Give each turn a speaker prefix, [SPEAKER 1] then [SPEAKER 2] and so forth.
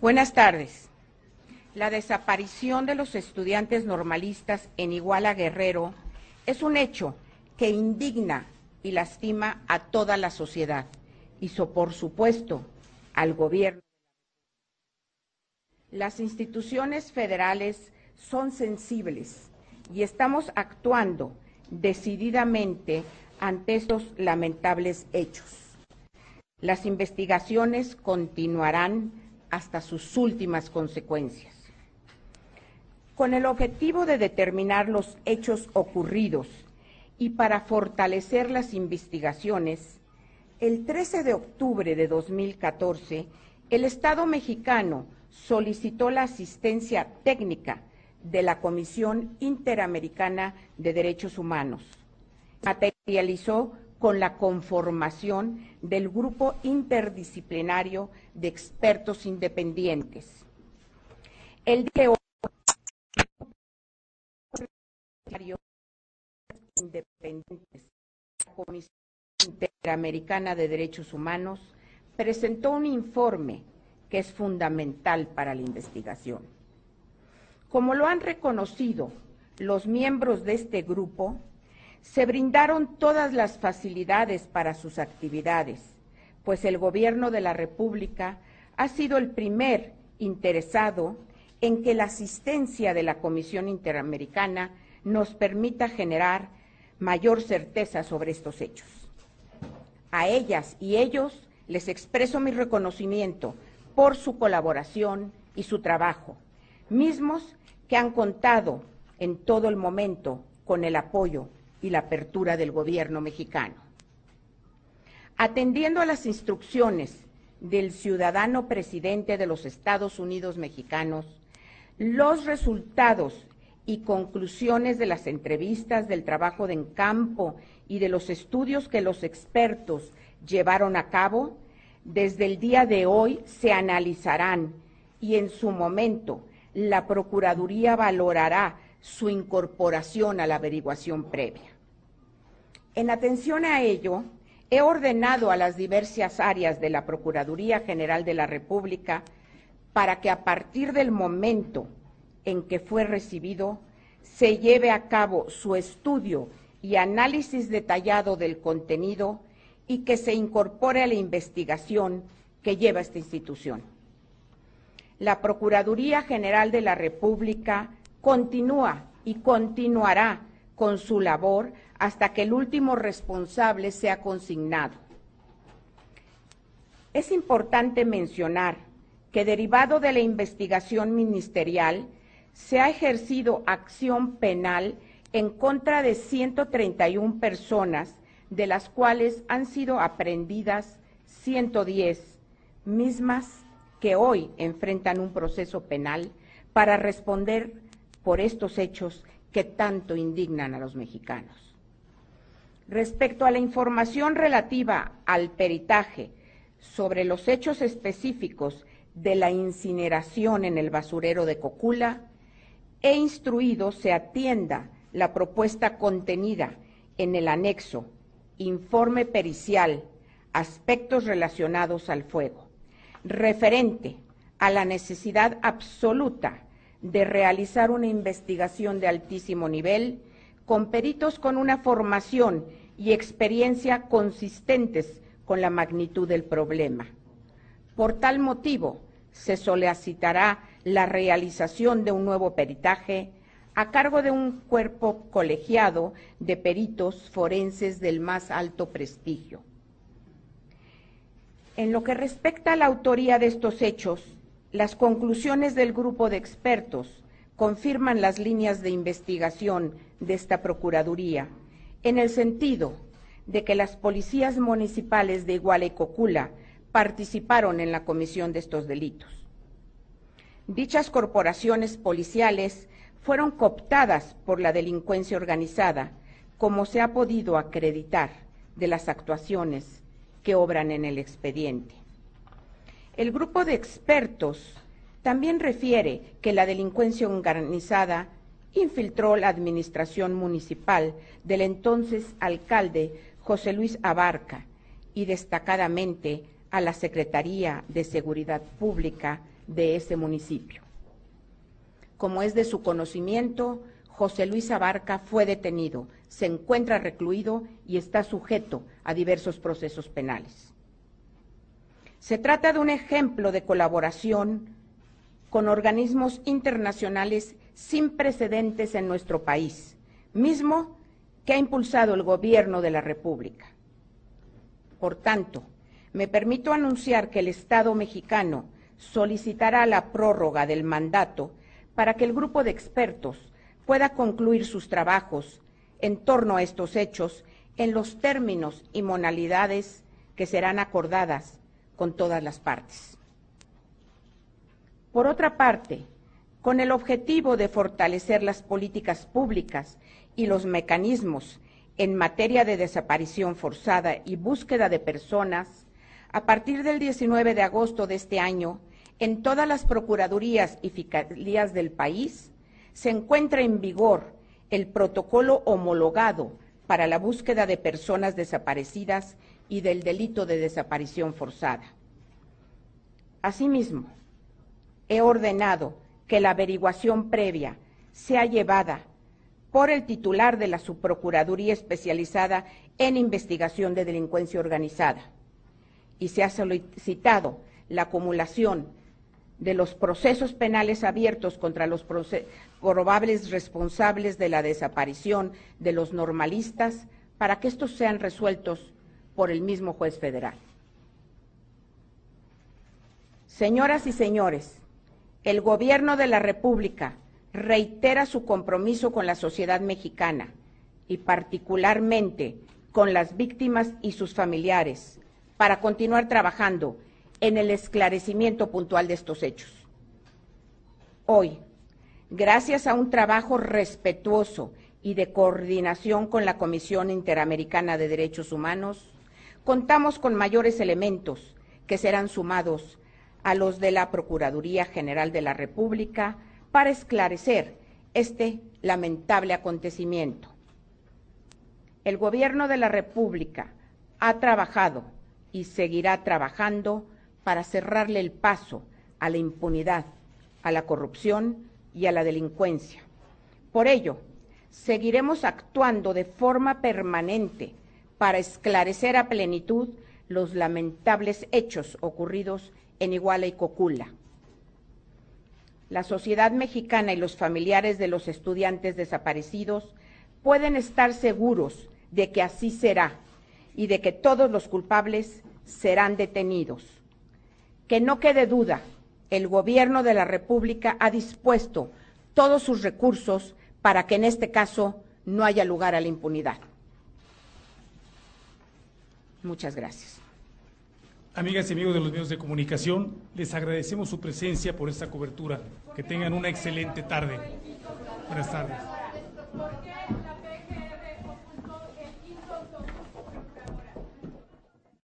[SPEAKER 1] Buenas tardes. La desaparición de los estudiantes normalistas en Iguala Guerrero es un hecho que indigna y lastima a toda la sociedad y, por supuesto, al gobierno. Las instituciones federales son sensibles y estamos actuando decididamente ante estos lamentables hechos. Las investigaciones continuarán hasta sus últimas consecuencias. Con el objetivo de determinar los hechos ocurridos y para fortalecer las investigaciones, el 13 de octubre de 2014, el Estado mexicano solicitó la asistencia técnica de la Comisión Interamericana de Derechos Humanos. Materializó con la conformación del Grupo Interdisciplinario de Expertos Independientes. El día de hoy, independientes, la Comisión Interamericana de Derechos Humanos presentó un informe que es fundamental para la investigación. Como lo han reconocido los miembros de este grupo, se brindaron todas las facilidades para sus actividades, pues el Gobierno de la República ha sido el primer interesado en que la asistencia de la Comisión Interamericana nos permita generar mayor certeza sobre estos hechos. A ellas y ellos les expreso mi reconocimiento por su colaboración y su trabajo, mismos que han contado en todo el momento con el apoyo y la apertura del gobierno mexicano. Atendiendo a las instrucciones del ciudadano presidente de los Estados Unidos mexicanos, los resultados y conclusiones de las entrevistas, del trabajo de campo y de los estudios que los expertos llevaron a cabo, desde el día de hoy se analizarán y en su momento la Procuraduría valorará su incorporación a la averiguación previa. En atención a ello, he ordenado a las diversas áreas de la Procuraduría General de la República para que a partir del momento en que fue recibido se lleve a cabo su estudio y análisis detallado del contenido y que se incorpore a la investigación que lleva esta institución. La Procuraduría General de la República continúa y continuará con su labor hasta que el último responsable sea consignado. Es importante mencionar que derivado de la investigación ministerial se ha ejercido acción penal en contra de 131 personas, de las cuales han sido aprendidas 110, mismas que hoy enfrentan un proceso penal para responder por estos hechos que tanto indignan a los mexicanos. Respecto a la información relativa al peritaje sobre los hechos específicos de la incineración en el basurero de Cocula, he instruido se atienda la propuesta contenida en el anexo Informe pericial, aspectos relacionados al fuego, referente a la necesidad absoluta de realizar una investigación de altísimo nivel con peritos con una formación y experiencia consistentes con la magnitud del problema. Por tal motivo, se solicitará la realización de un nuevo peritaje a cargo de un cuerpo colegiado de peritos forenses del más alto prestigio. En lo que respecta a la autoría de estos hechos, las conclusiones del grupo de expertos confirman las líneas de investigación de esta Procuraduría, en el sentido de que las policías municipales de Iguala y Cocula participaron en la comisión de estos delitos. Dichas corporaciones policiales fueron cooptadas por la delincuencia organizada, como se ha podido acreditar de las actuaciones que obran en el expediente. El grupo de expertos también refiere que la delincuencia organizada infiltró la administración municipal del entonces alcalde José Luis Abarca y destacadamente a la Secretaría de Seguridad Pública de ese municipio. Como es de su conocimiento, José Luis Abarca fue detenido, se encuentra recluido y está sujeto a diversos procesos penales. Se trata de un ejemplo de colaboración con organismos internacionales sin precedentes en nuestro país, mismo que ha impulsado el Gobierno de la República. Por tanto, me permito anunciar que el Estado mexicano solicitará la prórroga del mandato para que el grupo de expertos pueda concluir sus trabajos en torno a estos hechos en los términos y modalidades que serán acordadas con todas las partes. Por otra parte, con el objetivo de fortalecer las políticas públicas y los mecanismos en materia de desaparición forzada y búsqueda de personas, a partir del 19 de agosto de este año, en todas las procuradurías y fiscalías del país, se encuentra en vigor el protocolo homologado para la búsqueda de personas desaparecidas y del delito de desaparición forzada. Asimismo, he ordenado que la averiguación previa sea llevada por el titular de la Subprocuraduría Especializada en Investigación de Delincuencia Organizada y se ha solicitado la acumulación de los procesos penales abiertos contra los probables responsables de la desaparición de los normalistas para que estos sean resueltos por el mismo juez federal. Señoras y señores, el Gobierno de la República reitera su compromiso con la sociedad mexicana y particularmente con las víctimas y sus familiares para continuar trabajando en el esclarecimiento puntual de estos hechos. Hoy, gracias a un trabajo respetuoso y de coordinación con la Comisión Interamericana de Derechos Humanos, contamos con mayores elementos que serán sumados a los de la Procuraduría General de la República para esclarecer este lamentable acontecimiento. El Gobierno de la República ha trabajado y seguirá trabajando para cerrarle el paso a la impunidad, a la corrupción y a la delincuencia. Por ello, seguiremos actuando de forma permanente para esclarecer a plenitud los lamentables hechos ocurridos en Iguala y Cocula. La sociedad mexicana y los familiares de los estudiantes desaparecidos pueden estar seguros de que así será y de que todos los culpables serán detenidos. Que no quede duda, el gobierno de la República ha dispuesto todos sus recursos para que en este caso no haya lugar a la impunidad. Muchas gracias.
[SPEAKER 2] Amigas y amigos de los medios de comunicación, les agradecemos su presencia por esta cobertura. Que tengan una excelente tarde. Buenas tardes.